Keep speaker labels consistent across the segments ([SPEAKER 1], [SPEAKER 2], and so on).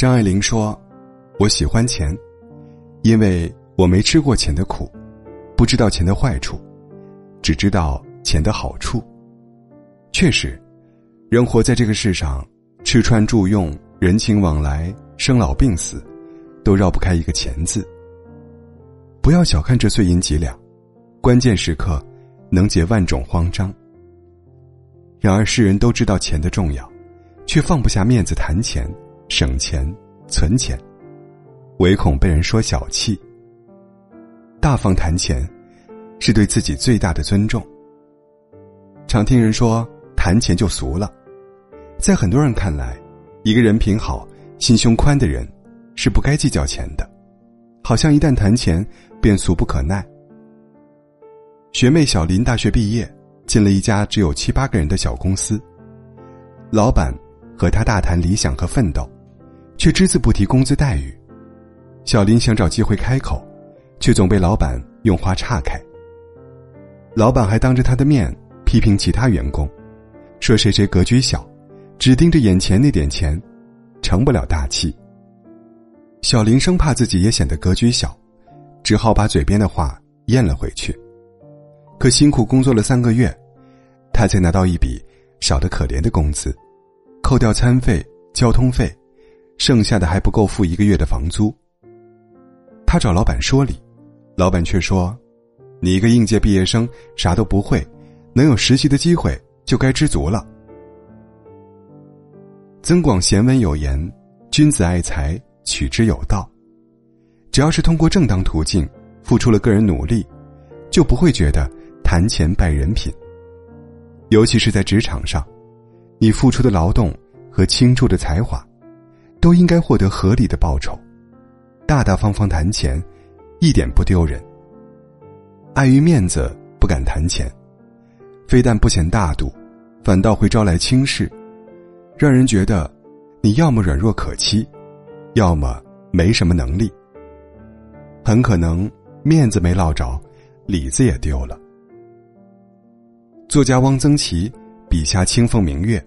[SPEAKER 1] 张爱玲说：“我喜欢钱，因为我没吃过钱的苦，不知道钱的坏处，只知道钱的好处。”确实，人活在这个世上，吃穿住用、人情往来、生老病死，都绕不开一个“钱”字。不要小看这碎银几两，关键时刻能解万种慌张。然而世人都知道钱的重要，却放不下面子谈钱、省钱、存钱，唯恐被人说小气。大方谈钱，是对自己最大的尊重。常听人说谈钱就俗了，在很多人看来，一个人品好、心胸宽的人，是不该计较钱的，好像一旦谈钱。便俗不可耐。学妹小林大学毕业，进了一家只有七八个人的小公司。老板和她大谈理想和奋斗，却只字不提工资待遇。小林想找机会开口，却总被老板用话岔开。老板还当着他的面批评其他员工，说谁谁格局小，只盯着眼前那点钱，成不了大器。小林生怕自己也显得格局小。只好把嘴边的话咽了回去。可辛苦工作了三个月，他才拿到一笔少得可怜的工资，扣掉餐费、交通费，剩下的还不够付一个月的房租。他找老板说理，老板却说：“你一个应届毕业生，啥都不会，能有实习的机会就该知足了。”增广贤文有言：“君子爱财，取之有道。”只要是通过正当途径付出了个人努力，就不会觉得谈钱败人品。尤其是在职场上，你付出的劳动和倾注的才华，都应该获得合理的报酬。大大方方谈钱，一点不丢人。碍于面子不敢谈钱，非但不显大度，反倒会招来轻视，让人觉得你要么软弱可欺，要么没什么能力。很可能面子没落着，里子也丢了。作家汪曾祺笔下清风明月，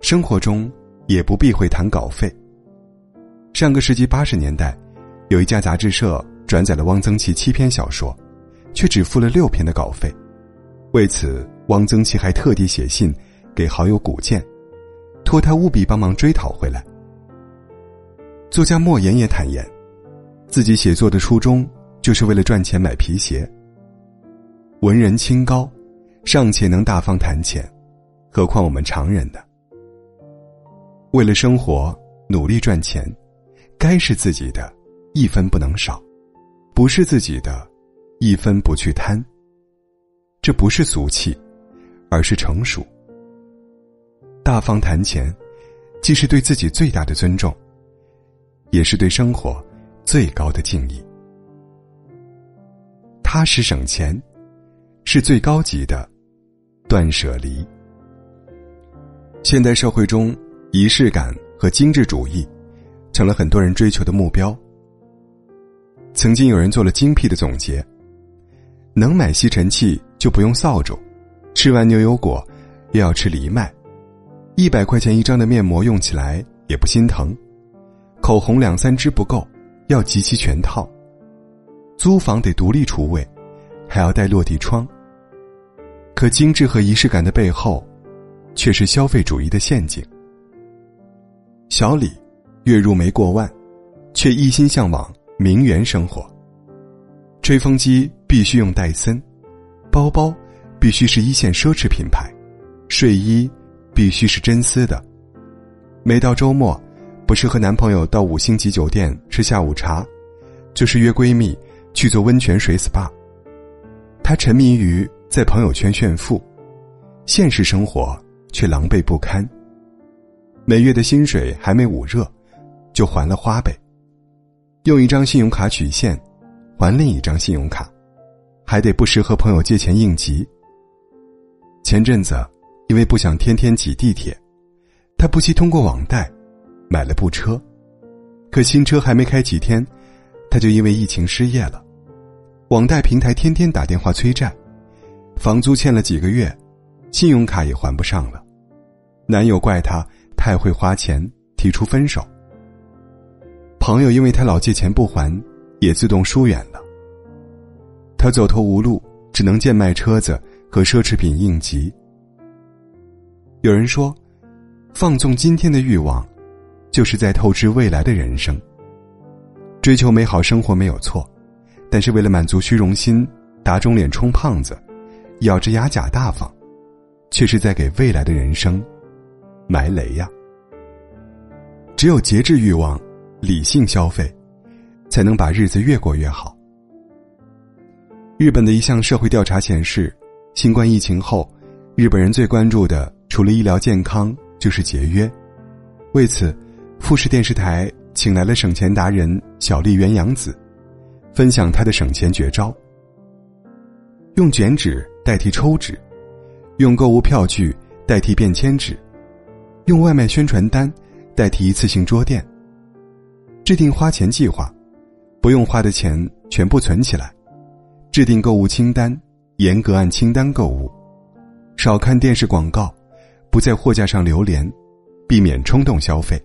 [SPEAKER 1] 生活中也不避讳谈稿费。上个世纪八十年代，有一家杂志社转载了汪曾祺七篇小说，却只付了六篇的稿费。为此，汪曾祺还特地写信给好友古建，托他务必帮忙追讨回来。作家莫言也坦言。自己写作的初衷，就是为了赚钱买皮鞋。文人清高，尚且能大方谈钱，何况我们常人呢？为了生活努力赚钱，该是自己的，一分不能少；不是自己的，一分不去贪。这不是俗气，而是成熟。大方谈钱，既是对自己最大的尊重，也是对生活。最高的敬意，踏实省钱，是最高级的断舍离。现代社会中，仪式感和精致主义成了很多人追求的目标。曾经有人做了精辟的总结：能买吸尘器就不用扫帚，吃完牛油果又要吃藜麦，一百块钱一张的面膜用起来也不心疼，口红两三支不够。要集齐全套，租房得独立厨卫，还要带落地窗。可精致和仪式感的背后，却是消费主义的陷阱。小李月入没过万，却一心向往名媛生活。吹风机必须用戴森，包包必须是一线奢侈品牌，睡衣必须是真丝的。每到周末。不是和男朋友到五星级酒店吃下午茶，就是约闺蜜去做温泉水 SPA。她沉迷于在朋友圈炫富，现实生活却狼狈不堪。每月的薪水还没捂热，就还了花呗，用一张信用卡取现，还另一张信用卡，还得不时和朋友借钱应急。前阵子，因为不想天天挤地铁，她不惜通过网贷。买了部车，可新车还没开几天，他就因为疫情失业了。网贷平台天天打电话催债，房租欠了几个月，信用卡也还不上了。男友怪她太会花钱，提出分手。朋友因为他老借钱不还，也自动疏远了。他走投无路，只能贱卖车子和奢侈品应急。有人说，放纵今天的欲望，就是在透支未来的人生。追求美好生活没有错，但是为了满足虚荣心，打肿脸充胖子，咬着牙假大方，却是在给未来的人生埋雷呀。只有节制欲望，理性消费，才能把日子越过越好。日本的一项社会调查显示，新冠疫情后，日本人最关注的除了医疗健康就是节约。为此，富士电视台请来了省钱达人小笠原洋子，分享他的省钱绝招：用卷纸代替抽纸，用购物票据代替便签纸，用外卖宣传单代替一次性桌垫。制定花钱计划，不用花的钱全部存起来。制定购物清单，严格按清单购物，少看电视广告，不在货架上流连，避免冲动消费。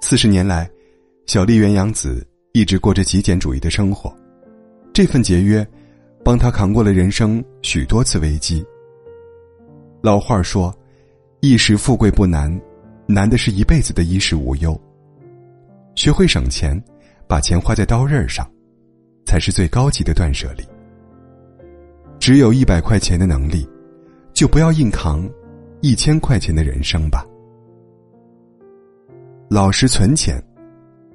[SPEAKER 1] 四十年来，小笠原洋子一直过着极简主义的生活，这份节约，帮他扛过了人生许多次危机。老话说：“一时富贵不难，难的是一辈子的衣食无忧。”学会省钱，把钱花在刀刃上。才是最高级的断舍离。只有一百块钱的能力，就不要硬扛一千块钱的人生吧。老实存钱，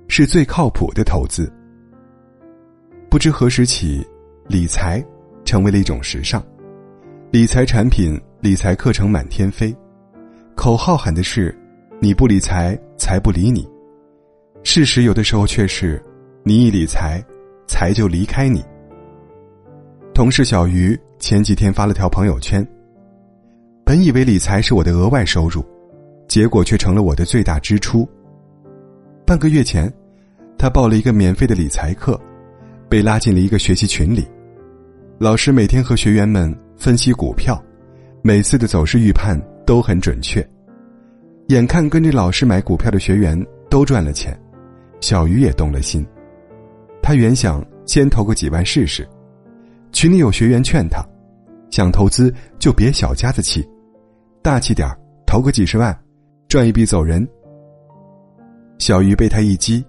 [SPEAKER 1] 是最靠谱的投资。不知何时起，理财成为了一种时尚，理财产品、理财课程满天飞，口号喊的是“你不理财，财不理你”，事实有的时候却是“你一理财”。财就离开你。同事小鱼前几天发了条朋友圈。本以为理财是我的额外收入，结果却成了我的最大支出。半个月前，他报了一个免费的理财课，被拉进了一个学习群里。老师每天和学员们分析股票，每次的走势预判都很准确。眼看跟着老师买股票的学员都赚了钱，小鱼也动了心。他原想先投个几万试试，群里有学员劝他，想投资就别小家子气，大气点投个几十万，赚一笔走人。小鱼被他一激，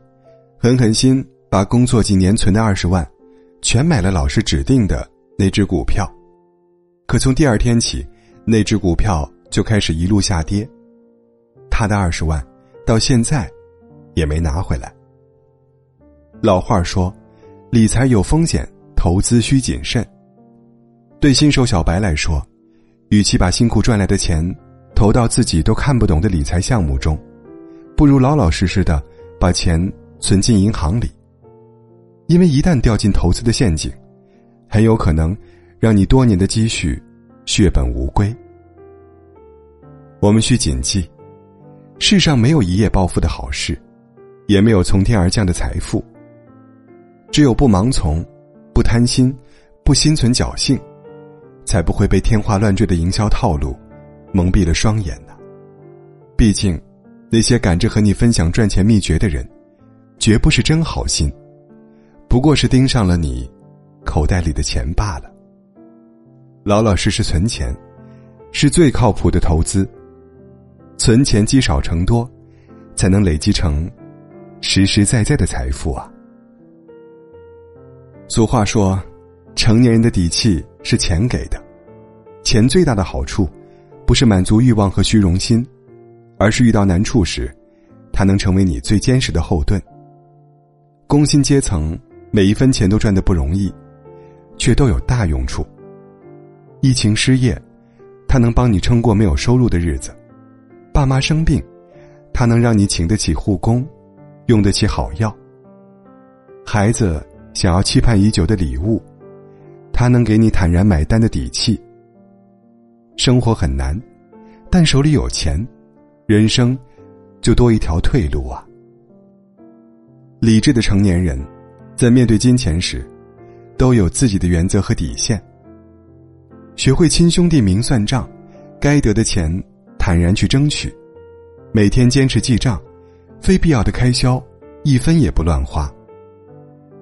[SPEAKER 1] 狠狠心把工作几年存的二十万，全买了老师指定的那只股票，可从第二天起，那只股票就开始一路下跌，他的二十万到现在也没拿回来。老话说：“理财有风险，投资需谨慎。”对新手小白来说，与其把辛苦赚来的钱投到自己都看不懂的理财项目中，不如老老实实的把钱存进银行里。因为一旦掉进投资的陷阱，很有可能让你多年的积蓄血本无归。我们需谨记：世上没有一夜暴富的好事，也没有从天而降的财富。只有不盲从，不贪心，不心存侥幸，才不会被天花乱坠的营销套路蒙蔽了双眼呢。毕竟，那些赶着和你分享赚钱秘诀的人，绝不是真好心，不过是盯上了你口袋里的钱罢了。老老实实存钱，是最靠谱的投资。存钱积少成多，才能累积成实实在在的财富啊。俗话说：“成年人的底气是钱给的。”钱最大的好处，不是满足欲望和虚荣心，而是遇到难处时，它能成为你最坚实的后盾。工薪阶层每一分钱都赚得不容易，却都有大用处。疫情失业，它能帮你撑过没有收入的日子；爸妈生病，它能让你请得起护工，用得起好药；孩子。想要期盼已久的礼物，他能给你坦然买单的底气。生活很难，但手里有钱，人生就多一条退路啊！理智的成年人，在面对金钱时，都有自己的原则和底线。学会亲兄弟明算账，该得的钱，坦然去争取。每天坚持记账，非必要的开销，一分也不乱花。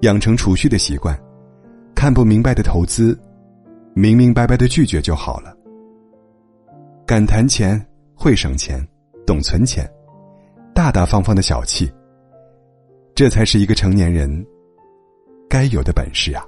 [SPEAKER 1] 养成储蓄的习惯，看不明白的投资，明明白白的拒绝就好了。敢谈钱，会省钱，懂存钱，大大方方的小气，这才是一个成年人该有的本事啊！